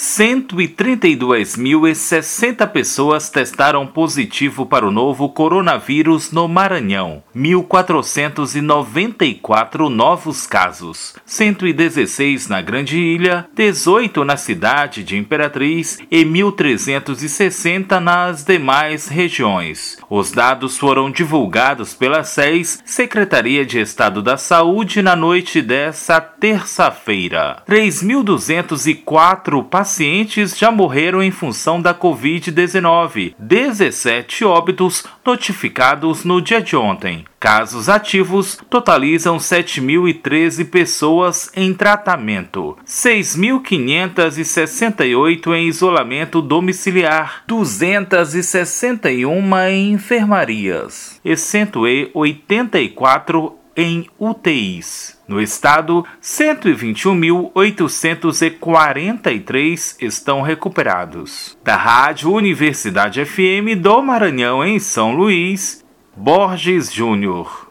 132.060 pessoas testaram positivo para o novo coronavírus no Maranhão. 1.494 novos casos. 116 na Grande Ilha, 18 na cidade de Imperatriz e 1.360 nas demais regiões. Os dados foram divulgados pela SES, Secretaria de Estado da Saúde, na noite dessa terça-feira. 3.204 pacientes já morreram em função da Covid-19, 17 óbitos notificados no dia de ontem. Casos ativos totalizam 7.013 pessoas em tratamento, 6.568 em isolamento domiciliar, 261 em enfermarias. E 184 em UTIs. No estado, 121.843 estão recuperados. Da Rádio Universidade FM do Maranhão, em São Luís, Borges Júnior.